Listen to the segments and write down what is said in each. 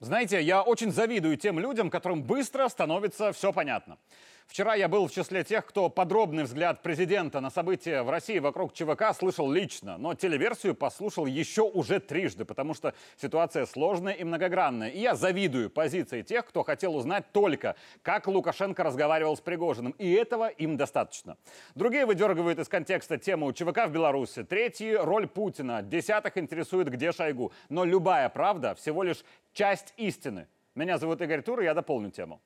Знаете, я очень завидую тем людям, которым быстро становится все понятно. Вчера я был в числе тех, кто подробный взгляд президента на события в России вокруг ЧВК слышал лично, но телеверсию послушал еще уже трижды, потому что ситуация сложная и многогранная. И я завидую позиции тех, кто хотел узнать только, как Лукашенко разговаривал с Пригожиным, и этого им достаточно. Другие выдергивают из контекста тему ЧВК в Беларуси, третьи — роль Путина, десятых интересует, где Шойгу. Но любая правда всего лишь часть истины. Меня зовут Игорь Тур, и я дополню тему.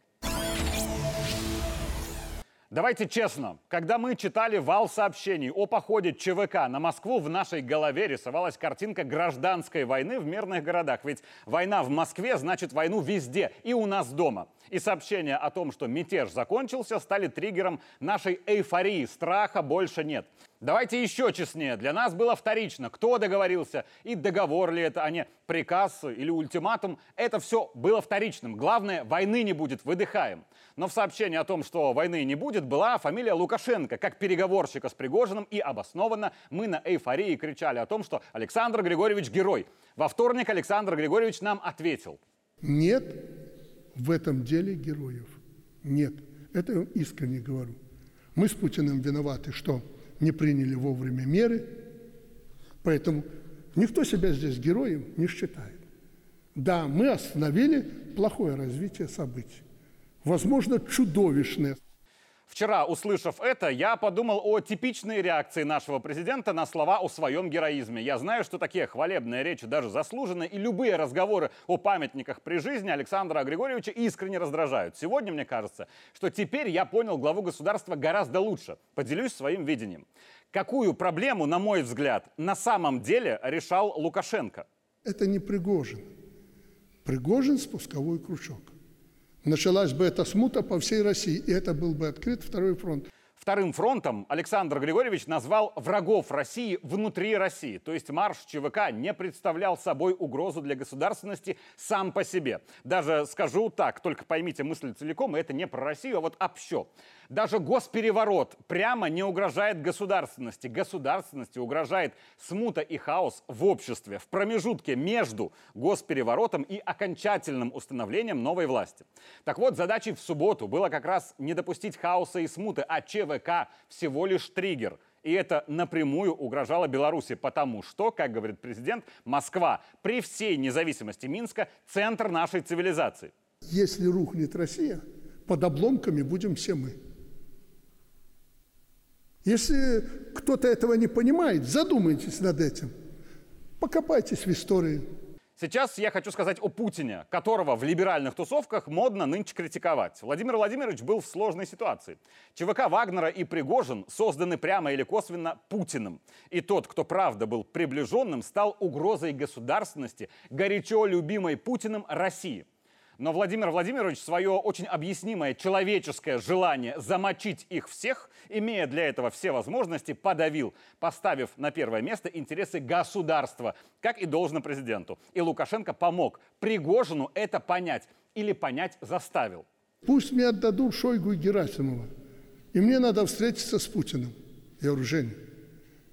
Давайте честно, когда мы читали вал сообщений о походе ЧВК на Москву, в нашей голове рисовалась картинка гражданской войны в мирных городах. Ведь война в Москве значит войну везде, и у нас дома. И сообщения о том, что мятеж закончился, стали триггером нашей эйфории, страха больше нет. Давайте еще честнее. Для нас было вторично, кто договорился и договор ли это, а не приказ или ультиматум. Это все было вторичным. Главное, войны не будет, выдыхаем. Но в сообщении о том, что войны не будет, была фамилия Лукашенко, как переговорщика с Пригожиным, и обоснованно мы на эйфории кричали о том, что Александр Григорьевич герой. Во вторник Александр Григорьевич нам ответил. Нет в этом деле героев. Нет. Это я искренне говорю. Мы с Путиным виноваты, что не приняли вовремя меры, поэтому никто себя здесь героем не считает. Да, мы остановили плохое развитие событий, возможно, чудовищное. Вчера, услышав это, я подумал о типичной реакции нашего президента на слова о своем героизме. Я знаю, что такие хвалебные речи даже заслужены, и любые разговоры о памятниках при жизни Александра Григорьевича искренне раздражают. Сегодня мне кажется, что теперь я понял главу государства гораздо лучше. Поделюсь своим видением. Какую проблему, на мой взгляд, на самом деле решал Лукашенко? Это не Пригожин. Пригожин – спусковой крючок началась бы эта смута по всей России, и это был бы открыт второй фронт. Вторым фронтом Александр Григорьевич назвал врагов России внутри России. То есть марш ЧВК не представлял собой угрозу для государственности сам по себе. Даже скажу так, только поймите мысль целиком, это не про Россию, а вот общо. Даже госпереворот прямо не угрожает государственности. Государственности угрожает смута и хаос в обществе, в промежутке между госпереворотом и окончательным установлением новой власти. Так вот, задачей в субботу было как раз не допустить хаоса и смуты, а ЧВК всего лишь триггер – и это напрямую угрожало Беларуси, потому что, как говорит президент, Москва при всей независимости Минска – центр нашей цивилизации. Если рухнет Россия, под обломками будем все мы. Если кто-то этого не понимает, задумайтесь над этим. Покопайтесь в истории. Сейчас я хочу сказать о Путине, которого в либеральных тусовках модно нынче критиковать. Владимир Владимирович был в сложной ситуации. ЧВК Вагнера и Пригожин созданы прямо или косвенно Путиным. И тот, кто правда был приближенным, стал угрозой государственности, горячо любимой Путиным России – но Владимир Владимирович свое очень объяснимое человеческое желание замочить их всех, имея для этого все возможности, подавил, поставив на первое место интересы государства, как и должно президенту. И Лукашенко помог Пригожину это понять или понять заставил. Пусть мне отдадут Шойгу и Герасимова, и мне надо встретиться с Путиным. Я говорю, Женя,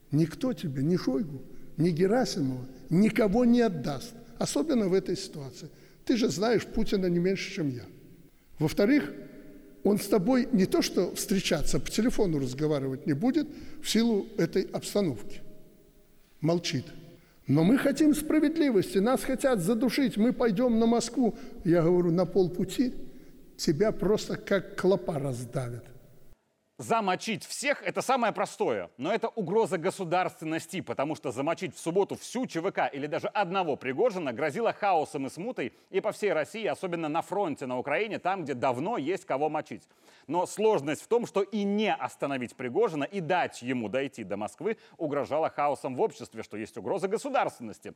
никто тебе, ни Шойгу, ни Герасимова, никого не отдаст, особенно в этой ситуации – ты же знаешь Путина не меньше, чем я. Во-вторых, он с тобой не то что встречаться, по телефону разговаривать не будет в силу этой обстановки. Молчит. Но мы хотим справедливости, нас хотят задушить, мы пойдем на Москву. Я говорю, на полпути тебя просто как клопа раздавят. Замочить всех – это самое простое, но это угроза государственности, потому что замочить в субботу всю ЧВК или даже одного Пригожина грозило хаосом и смутой и по всей России, особенно на фронте на Украине, там, где давно есть кого мочить. Но сложность в том, что и не остановить Пригожина, и дать ему дойти до Москвы угрожало хаосом в обществе, что есть угроза государственности.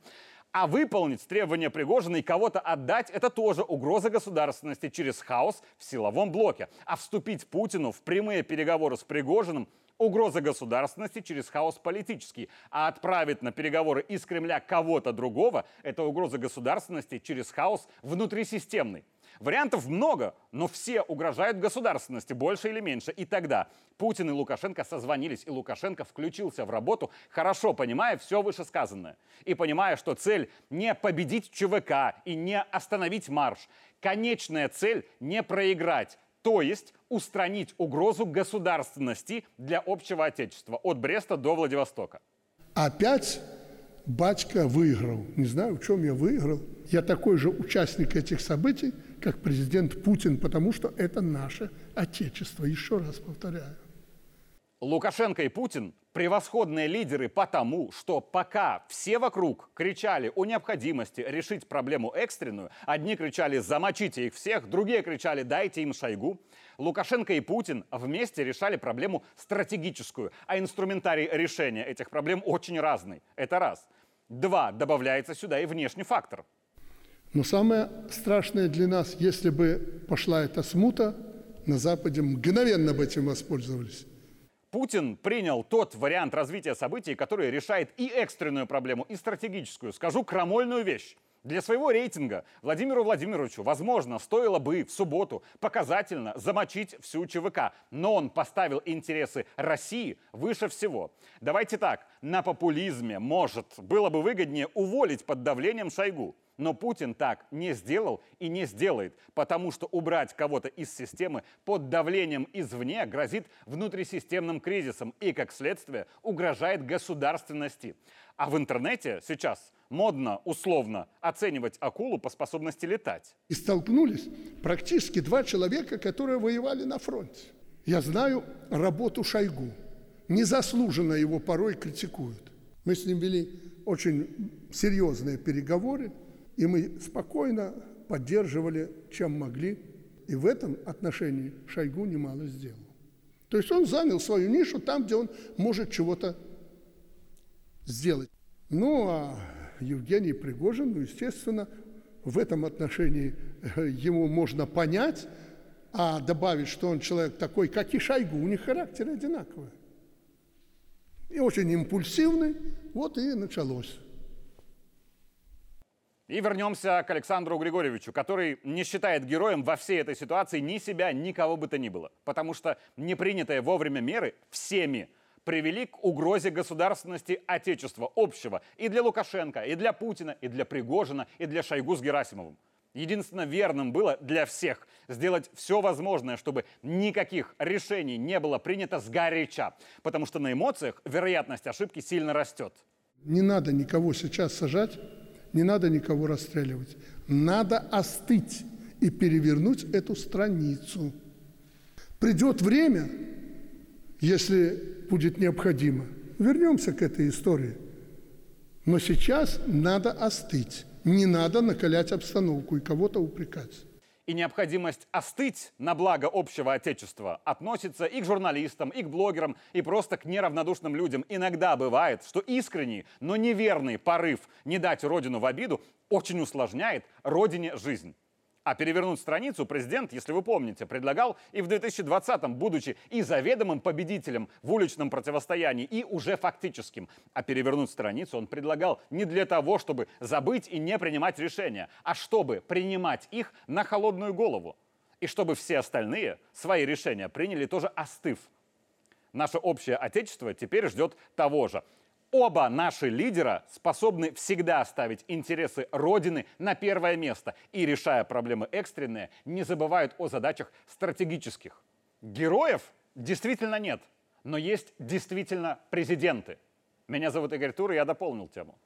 А выполнить требования Пригожина и кого-то отдать – это тоже угроза государственности через хаос в силовом блоке. А вступить Путину в прямые переговоры переговоры с Пригожиным угроза государственности через хаос политический, а отправить на переговоры из Кремля кого-то другого – это угроза государственности через хаос внутрисистемный. Вариантов много, но все угрожают государственности, больше или меньше. И тогда Путин и Лукашенко созвонились, и Лукашенко включился в работу, хорошо понимая все вышесказанное. И понимая, что цель не победить ЧВК и не остановить марш. Конечная цель не проиграть, то есть устранить угрозу государственности для общего отечества от Бреста до Владивостока. Опять батька выиграл. Не знаю, в чем я выиграл. Я такой же участник этих событий, как президент Путин, потому что это наше Отечество. Еще раз повторяю. Лукашенко и Путин – превосходные лидеры потому, что пока все вокруг кричали о необходимости решить проблему экстренную, одни кричали «замочите их всех», другие кричали «дайте им Шойгу», Лукашенко и Путин вместе решали проблему стратегическую, а инструментарий решения этих проблем очень разный. Это раз. Два. Добавляется сюда и внешний фактор. Но самое страшное для нас, если бы пошла эта смута, на Западе мгновенно бы этим воспользовались. Путин принял тот вариант развития событий, который решает и экстренную проблему, и стратегическую. Скажу крамольную вещь. Для своего рейтинга Владимиру Владимировичу, возможно, стоило бы в субботу показательно замочить всю ЧВК, но он поставил интересы России выше всего. Давайте так, на популизме, может, было бы выгоднее уволить под давлением Шойгу. Но Путин так не сделал и не сделает, потому что убрать кого-то из системы под давлением извне грозит внутрисистемным кризисом и, как следствие, угрожает государственности. А в интернете сейчас модно, условно, оценивать акулу по способности летать. И столкнулись практически два человека, которые воевали на фронте. Я знаю работу Шойгу. Незаслуженно его порой критикуют. Мы с ним вели очень серьезные переговоры. И мы спокойно поддерживали, чем могли. И в этом отношении Шойгу немало сделал. То есть он занял свою нишу там, где он может чего-то сделать. Ну, а Евгений Пригожин, ну, естественно, в этом отношении э, ему можно понять, а добавить, что он человек такой, как и Шойгу, у них характеры одинаковые. И очень импульсивный, вот и началось. И вернемся к Александру Григорьевичу, который не считает героем во всей этой ситуации ни себя, ни кого бы то ни было. Потому что непринятые вовремя меры всеми привели к угрозе государственности Отечества общего и для Лукашенко, и для Путина, и для Пригожина, и для Шойгу с Герасимовым. Единственно верным было для всех сделать все возможное, чтобы никаких решений не было принято сгоряча, потому что на эмоциях вероятность ошибки сильно растет. Не надо никого сейчас сажать не надо никого расстреливать. Надо остыть и перевернуть эту страницу. Придет время, если будет необходимо, вернемся к этой истории. Но сейчас надо остыть. Не надо накалять обстановку и кого-то упрекать и необходимость остыть на благо общего Отечества относится и к журналистам, и к блогерам, и просто к неравнодушным людям. Иногда бывает, что искренний, но неверный порыв не дать Родину в обиду очень усложняет Родине жизнь. А перевернуть страницу президент, если вы помните, предлагал и в 2020-м, будучи и заведомым победителем в уличном противостоянии, и уже фактическим. А перевернуть страницу он предлагал не для того, чтобы забыть и не принимать решения, а чтобы принимать их на холодную голову. И чтобы все остальные свои решения приняли тоже остыв. Наше общее отечество теперь ждет того же. Оба наши лидера способны всегда ставить интересы Родины на первое место и, решая проблемы экстренные, не забывают о задачах стратегических. Героев действительно нет, но есть действительно президенты. Меня зовут Игорь Тур, и я дополнил тему.